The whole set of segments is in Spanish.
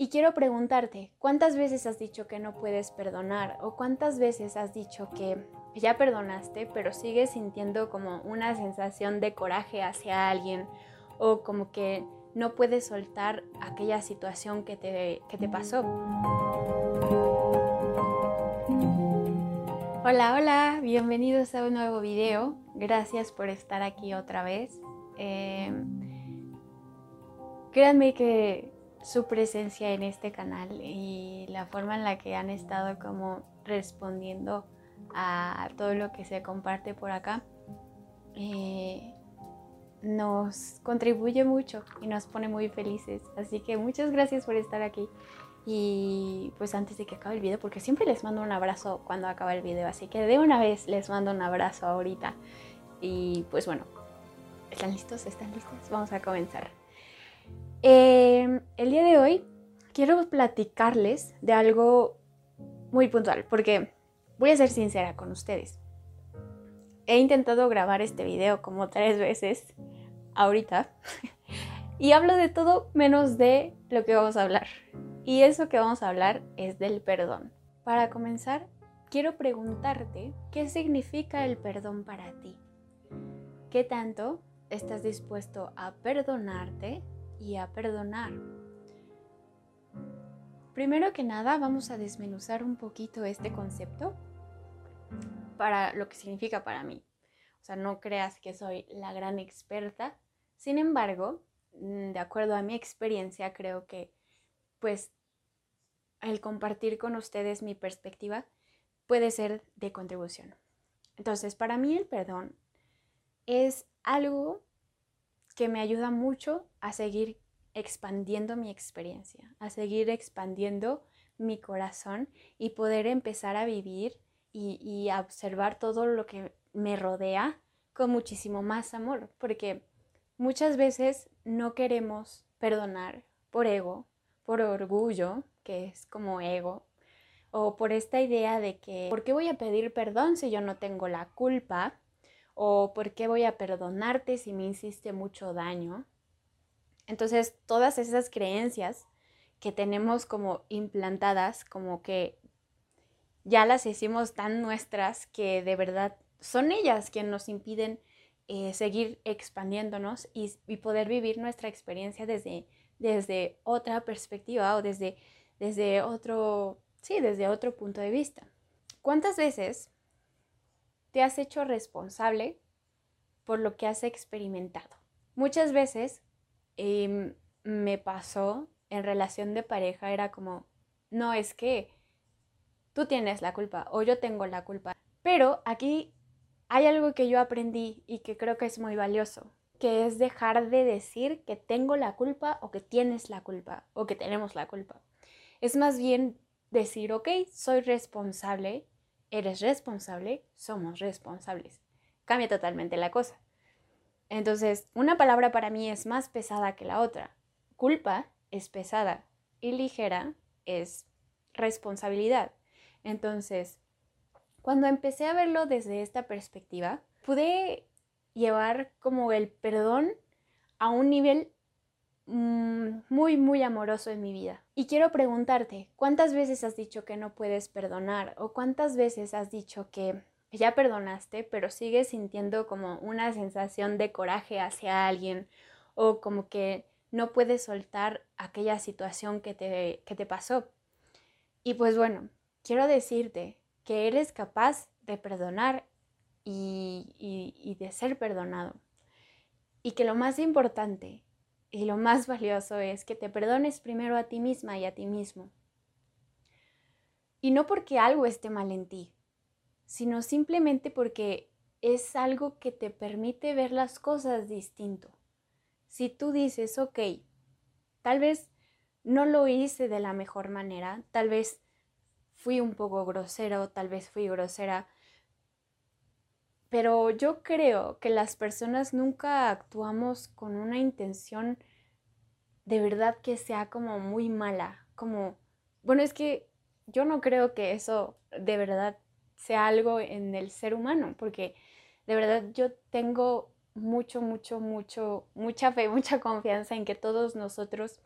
Y quiero preguntarte, ¿cuántas veces has dicho que no puedes perdonar? ¿O cuántas veces has dicho que ya perdonaste, pero sigues sintiendo como una sensación de coraje hacia alguien? ¿O como que no puedes soltar aquella situación que te, que te pasó? Hola, hola, bienvenidos a un nuevo video. Gracias por estar aquí otra vez. Eh, créanme que su presencia en este canal y la forma en la que han estado como respondiendo a todo lo que se comparte por acá eh, nos contribuye mucho y nos pone muy felices. Así que muchas gracias por estar aquí. Y pues antes de que acabe el video, porque siempre les mando un abrazo cuando acaba el video, así que de una vez les mando un abrazo ahorita. Y pues bueno, ¿están listos? ¿Están listos? Vamos a comenzar. Em, el día de hoy quiero platicarles de algo muy puntual, porque voy a ser sincera con ustedes. He intentado grabar este video como tres veces ahorita y hablo de todo menos de lo que vamos a hablar. Y eso que vamos a hablar es del perdón. Para comenzar, quiero preguntarte qué significa el perdón para ti. ¿Qué tanto estás dispuesto a perdonarte y a perdonar. Primero que nada, vamos a desmenuzar un poquito este concepto para lo que significa para mí. O sea, no creas que soy la gran experta. Sin embargo, mm, de acuerdo a mi experiencia, creo que pues el compartir con ustedes mi perspectiva puede ser de contribución. Entonces, para mí el perdón es algo que me ayuda mucho a seguir expandiendo mi experiencia, a seguir expandiendo mi corazón y poder empezar a vivir y, a observar todo lo que me rodea con muchísimo más amor, porque muchas veces no queremos perdonar por ego, por orgullo, que es como ego, o por esta idea de que, ¿por qué voy a pedir perdón si yo no tengo la culpa? O por qué voy a perdonarte si me hiciste mucho daño. Entonces, todas esas creencias que tenemos como implantadas, como que ya las hicimos tan nuestras que de verdad son ellas quienes nos impiden eh, seguir expandiéndonos y, poder vivir nuestra experiencia desde, desde otra perspectiva o desde, desde otro, sí, desde otro punto de vista. ¿Cuántas veces te has hecho responsable por lo que has experimentado. Muchas veces em, me pasó en relación de pareja, era como, no es que tú tienes la culpa o yo tengo la culpa. Pero aquí hay algo que yo aprendí y que creo que es muy valioso, que es dejar de decir que tengo la culpa o que tienes la culpa o que tenemos la culpa. Es más bien decir, ok, soy responsable eres responsable, somos responsables. Cambia totalmente la cosa. Entonces, una palabra para mí es más pesada que la otra. Culpa es pesada y ligera es responsabilidad. Entonces, cuando empecé a verlo desde esta perspectiva, pude llevar como el perdón a un nivel muy, muy amoroso en mi vida. Y quiero preguntarte, ¿cuántas veces has dicho que no puedes perdonar? ¿O cuántas veces has dicho que ya perdonaste, pero sigues sintiendo como una sensación de coraje hacia alguien? ¿O como que no puedes soltar aquella situación que te, que te pasó? Y pues bueno, quiero decirte que eres capaz de perdonar y, y de ser perdonado. Y que lo más importante y lo más valioso es que te perdones primero a ti misma y a ti mismo. Y no porque algo esté mal en ti, sino simplemente porque es algo que te permite ver las cosas distinto. Si tú dices, ok, tal vez no lo hice de la mejor manera, tal vez fui un poco grosero, tal vez fui grosera, pero yo creo que las personas nunca actuamos con una intención de verdad que sea como muy mala, como, bueno, es que yo no creo que eso de verdad sea algo en el ser humano, porque de verdad yo tengo mucho, mucho, mucho, mucha fe, mucha confianza en que todos nosotros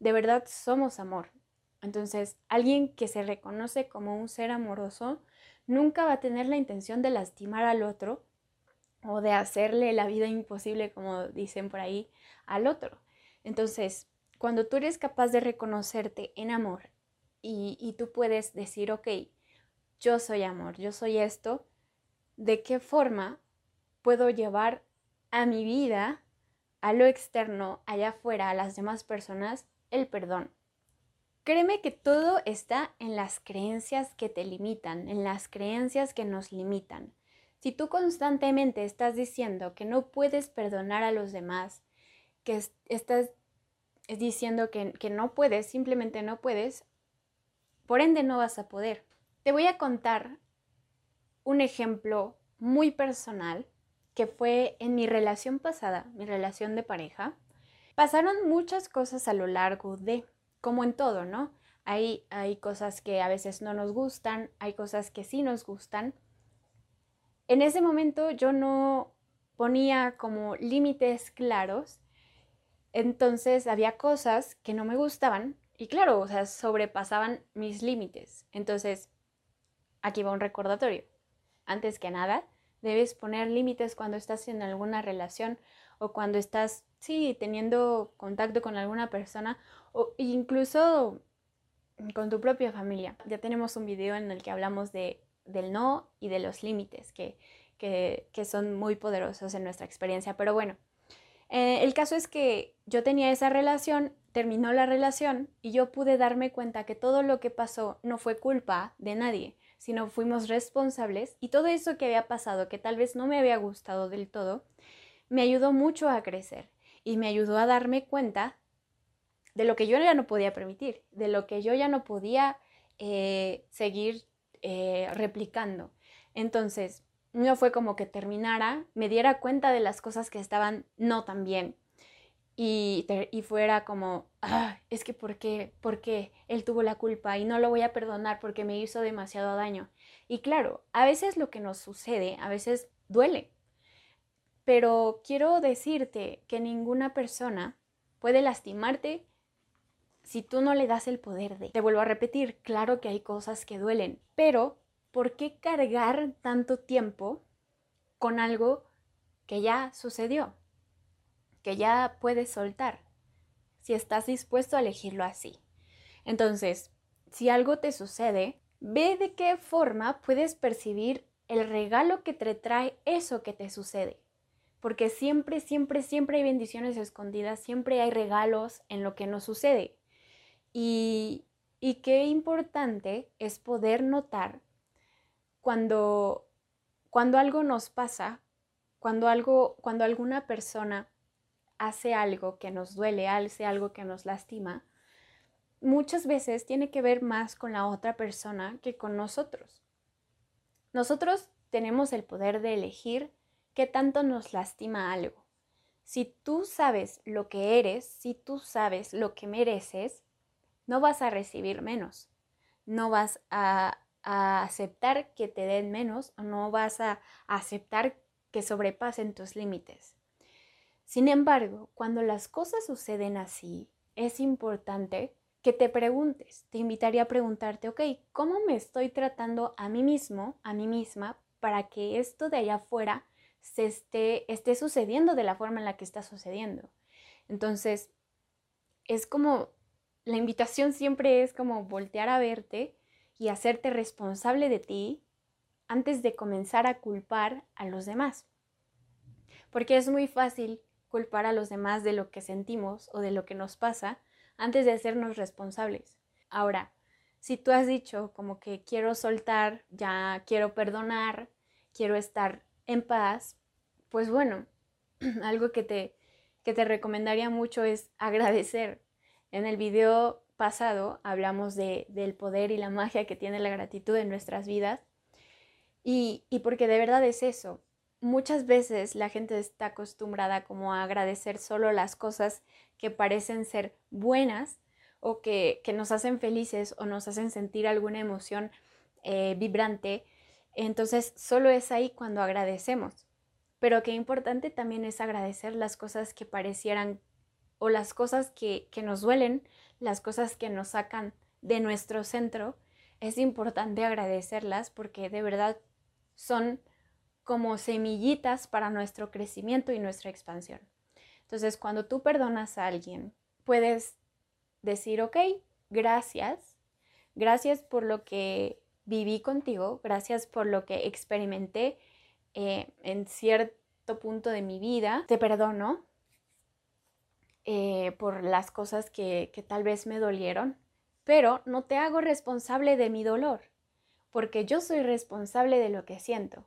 de verdad somos amor. Entonces, alguien que se reconoce como un ser amoroso nunca va a tener la intención de lastimar al otro o de hacerle la vida imposible, como dicen por ahí, al otro. Entonces, cuando tú eres capaz de reconocerte en amor y, tú puedes decir, ok, yo soy amor, yo soy esto, ¿de qué forma puedo llevar a mi vida, a lo externo, allá afuera, a las demás personas, el perdón? Créeme que todo está en las creencias que te limitan, en las creencias que nos limitan. Si tú constantemente estás diciendo que no puedes perdonar a los demás, que estás diciendo que, que no puedes, simplemente no puedes, por ende no vas a poder. Te voy a contar un ejemplo muy personal que fue en mi relación pasada, mi relación de pareja. Pasaron muchas cosas a lo largo de, como en todo, ¿no? Hay, hay cosas que a veces no nos gustan, hay cosas que sí nos gustan, en ese momento yo no ponía como límites claros, entonces había cosas que no me gustaban y claro, o sea, sobrepasaban mis límites. Entonces, aquí va un recordatorio. Antes que nada, debes poner límites cuando estás en alguna relación o cuando estás, sí, teniendo contacto con alguna persona o incluso con tu propia familia. Ya tenemos un video en el que hablamos de del no y de los límites que, son muy poderosos en nuestra experiencia. Pero bueno, eh, el caso es que yo tenía esa relación, terminó la relación y yo pude darme cuenta que todo lo que pasó no fue culpa de nadie, sino fuimos responsables y todo eso que había pasado, que tal vez no me había gustado del todo, me ayudó mucho a crecer y me ayudó a darme cuenta de lo que yo ya no podía permitir, de lo que yo ya no podía eh, seguir eh, replicando. Entonces, no fue como que terminara, me diera cuenta de las cosas que estaban no tan bien y, y fuera como, ah, es que ¿por qué? porque él tuvo la culpa y no lo voy a perdonar porque me hizo demasiado daño? Y claro, a veces lo que nos sucede, a veces duele, pero quiero decirte que ninguna persona puede lastimarte si tú no le das el poder de... Te vuelvo a repetir, claro que hay cosas que duelen, pero ¿por qué cargar tanto tiempo con algo que ya sucedió? Que ya puedes soltar, si estás dispuesto a elegirlo así. Entonces, si algo te sucede, ve de qué forma puedes percibir el regalo que te trae eso que te sucede. Porque siempre, siempre, siempre hay bendiciones escondidas, siempre hay regalos en lo que nos sucede. Y, qué importante es poder notar cuando, cuando algo nos pasa, cuando, algo, cuando alguna persona hace algo que nos duele, hace algo que nos lastima, muchas veces tiene que ver más con la otra persona que con nosotros. Nosotros tenemos el poder de elegir qué tanto nos lastima algo. Si tú sabes lo que eres, si tú sabes lo que mereces, no vas a recibir menos, no vas a, aceptar que te den menos no vas a, aceptar que sobrepasen tus límites. Sin embargo, cuando las cosas suceden así, es importante que te preguntes, te invitaría a preguntarte, ok, ¿cómo me estoy tratando a mí mismo, a mí misma, para que esto de allá afuera se esté, esté sucediendo de la forma en la que está sucediendo? Entonces, es como la invitación siempre es como voltear a verte y hacerte responsable de ti antes de comenzar a culpar a los demás. Porque es muy fácil culpar a los demás de lo que sentimos o de lo que nos pasa antes de hacernos responsables. Ahora, si tú has dicho como que quiero soltar, ya quiero perdonar, quiero estar en paz, pues bueno, algo que te, que te recomendaría mucho es agradecer en el video pasado hablamos de, del poder y la magia que tiene la gratitud en nuestras vidas y, y porque de verdad es eso. Muchas veces la gente está acostumbrada como a agradecer solo las cosas que parecen ser buenas o que, que nos hacen felices o nos hacen sentir alguna emoción eh, vibrante. Entonces solo es ahí cuando agradecemos. Pero qué importante también es agradecer las cosas que parecieran o las cosas que, nos duelen, las cosas que nos sacan de nuestro centro, es importante agradecerlas porque de verdad son como semillitas para nuestro crecimiento y nuestra expansión. Entonces, cuando tú perdonas a alguien, puedes decir, ok, gracias, gracias por lo que viví contigo, gracias por lo que experimenté eh, en cierto punto de mi vida, te perdono eh, por las cosas que, que tal vez me dolieron, pero no te hago responsable de mi dolor, porque yo soy responsable de lo que siento.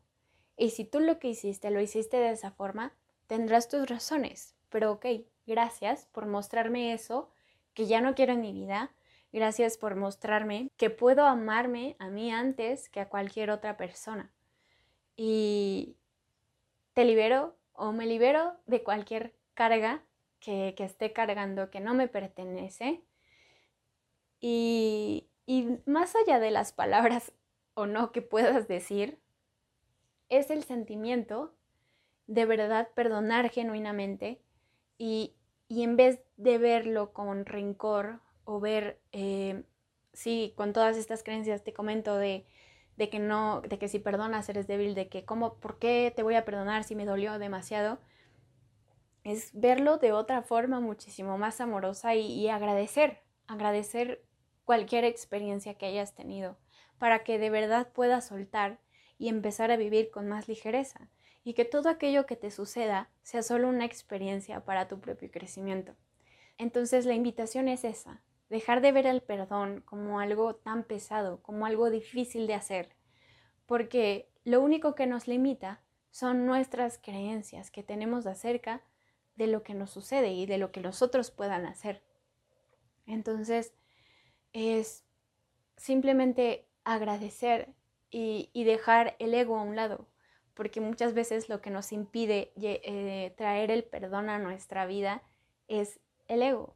Y si tú lo que hiciste lo hiciste de esa forma, tendrás tus razones. Pero ok, gracias por mostrarme eso que ya no quiero en mi vida. Gracias por mostrarme que puedo amarme a mí antes que a cualquier otra persona. Y te libero o me libero de cualquier carga que, que esté cargando que no me pertenece. Y, más allá de las palabras o no que puedas decir, es el sentimiento de verdad perdonar genuinamente y, en vez de verlo con rencor o ver, eh, sí, con todas estas creencias te comento de, de, que no, de que si perdonas eres débil, de que cómo, ¿por qué te voy a perdonar si me dolió demasiado? Es verlo de otra forma muchísimo más amorosa y, y agradecer, agradecer cualquier experiencia que hayas tenido, para que de verdad puedas soltar y empezar a vivir con más ligereza, y que todo aquello que te suceda sea solo una experiencia para tu propio crecimiento. Entonces la invitación es esa, dejar de ver el perdón como algo tan pesado, como algo difícil de hacer, porque lo único que nos limita son nuestras creencias que tenemos acerca de lo que nos sucede y de lo que los otros puedan hacer. Entonces, es simplemente agradecer y, dejar el ego a un lado, porque muchas veces lo que nos impide eh, traer el perdón a nuestra vida es el ego,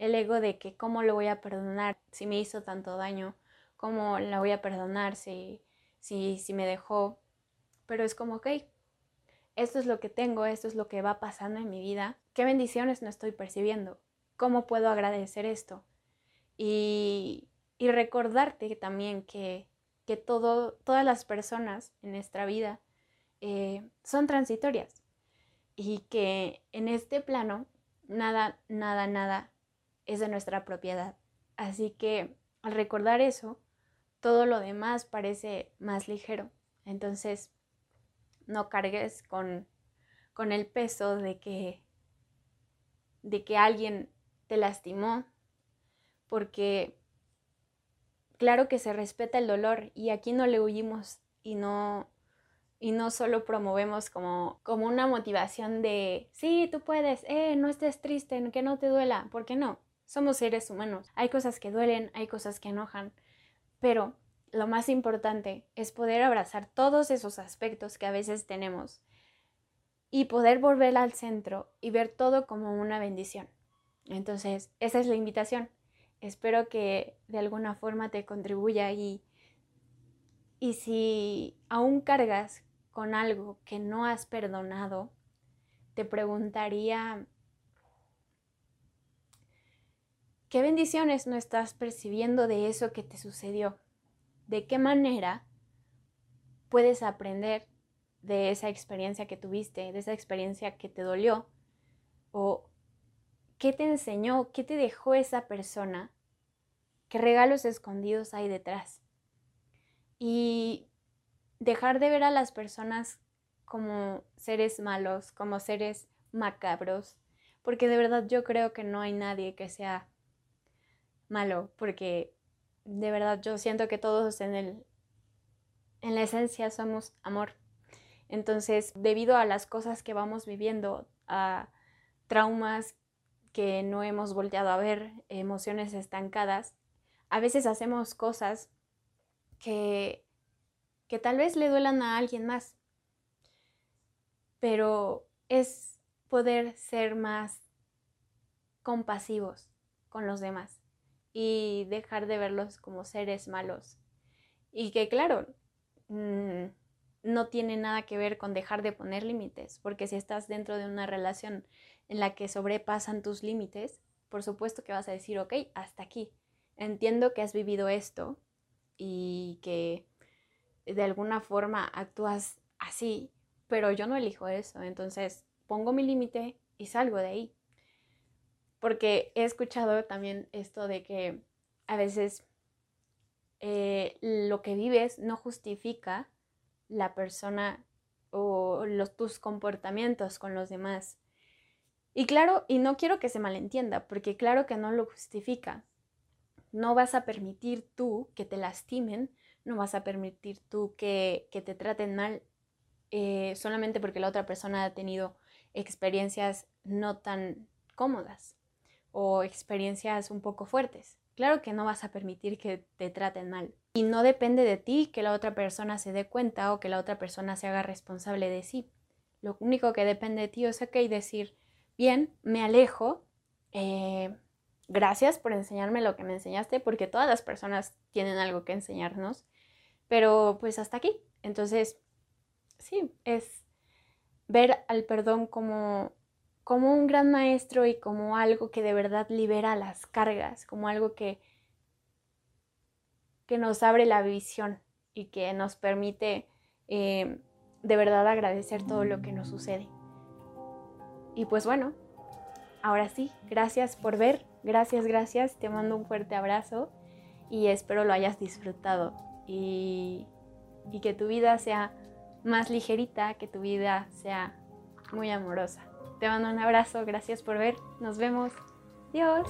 el ego de que cómo lo voy a perdonar si me hizo tanto daño, cómo la voy a perdonar si, si, si me dejó, pero es como, ok, esto es lo que tengo, esto es lo que va pasando en mi vida, qué bendiciones no estoy percibiendo, cómo puedo agradecer esto, y, recordarte también que, que todo, todas las personas en nuestra vida eh, son transitorias y que en este plano nada, nada, nada es de nuestra propiedad. Así que al recordar eso, todo lo demás parece más ligero. Entonces, no cargues con, con el peso de que, de que alguien te lastimó, porque claro que se respeta el dolor y aquí no le huimos y no y no solo promovemos como, como una motivación de, sí, tú puedes, eh, no estés triste, que no te duela, porque no, somos seres humanos, hay cosas que duelen, hay cosas que enojan, pero lo más importante es poder abrazar todos esos aspectos que a veces tenemos y poder volver al centro y ver todo como una bendición. Entonces, esa es la invitación, espero que de alguna forma te contribuya y, y si aún cargas con algo que no has perdonado, te preguntaría, ¿qué bendiciones no estás percibiendo de eso que te sucedió? ¿De qué manera puedes aprender de esa experiencia que tuviste, de esa experiencia que te dolió? ¿O ¿Qué te enseñó? ¿Qué te dejó esa persona? ¿Qué regalos escondidos hay detrás? Y dejar de ver a las personas como seres malos, como seres macabros, porque de verdad yo creo que no hay nadie que sea malo, porque de verdad yo siento que todos en el en la esencia somos amor. Entonces, debido a las cosas que vamos viviendo, a traumas que no hemos volteado a ver, emociones estancadas, a veces hacemos cosas que, que tal vez le duelan a alguien más, pero es poder ser más compasivos con los demás y dejar de verlos como seres malos. Y que claro, mm, no tiene nada que ver con dejar de poner límites, porque si estás dentro de una relación en la que sobrepasan tus límites, por supuesto que vas a decir, ok, hasta aquí. Entiendo que has vivido esto y que de alguna forma actúas así, pero yo no elijo eso. Entonces pongo mi límite y salgo de ahí. Porque he escuchado también esto de que a veces eh, lo que vives no justifica la persona o tus comportamientos con los demás. Y claro, y no quiero que se malentienda, porque claro que no lo justifica. No vas a permitir tú que te lastimen, no vas a permitir tú que, te traten mal eh, solamente porque la otra persona ha tenido experiencias no tan cómodas o experiencias un poco fuertes. Claro que no vas a permitir que te traten mal. Y no depende de ti que la otra persona se dé cuenta o que la otra persona se haga responsable de sí. Lo único que depende de ti es que decir, bien, me alejo, eh, gracias por enseñarme lo que me enseñaste, porque todas las personas tienen algo que enseñarnos, pero pues hasta aquí. Entonces, sí, es ver al perdón como, como un gran maestro y como algo que de verdad libera las cargas, como algo que que nos abre la visión y que nos permite eh, de verdad agradecer todo lo que nos sucede. Y pues bueno, ahora sí, gracias por ver, gracias, gracias, te mando un fuerte abrazo y espero lo hayas disfrutado y, y que tu vida sea más ligerita, que tu vida sea muy amorosa. Te mando un abrazo, gracias por ver, nos vemos, adiós.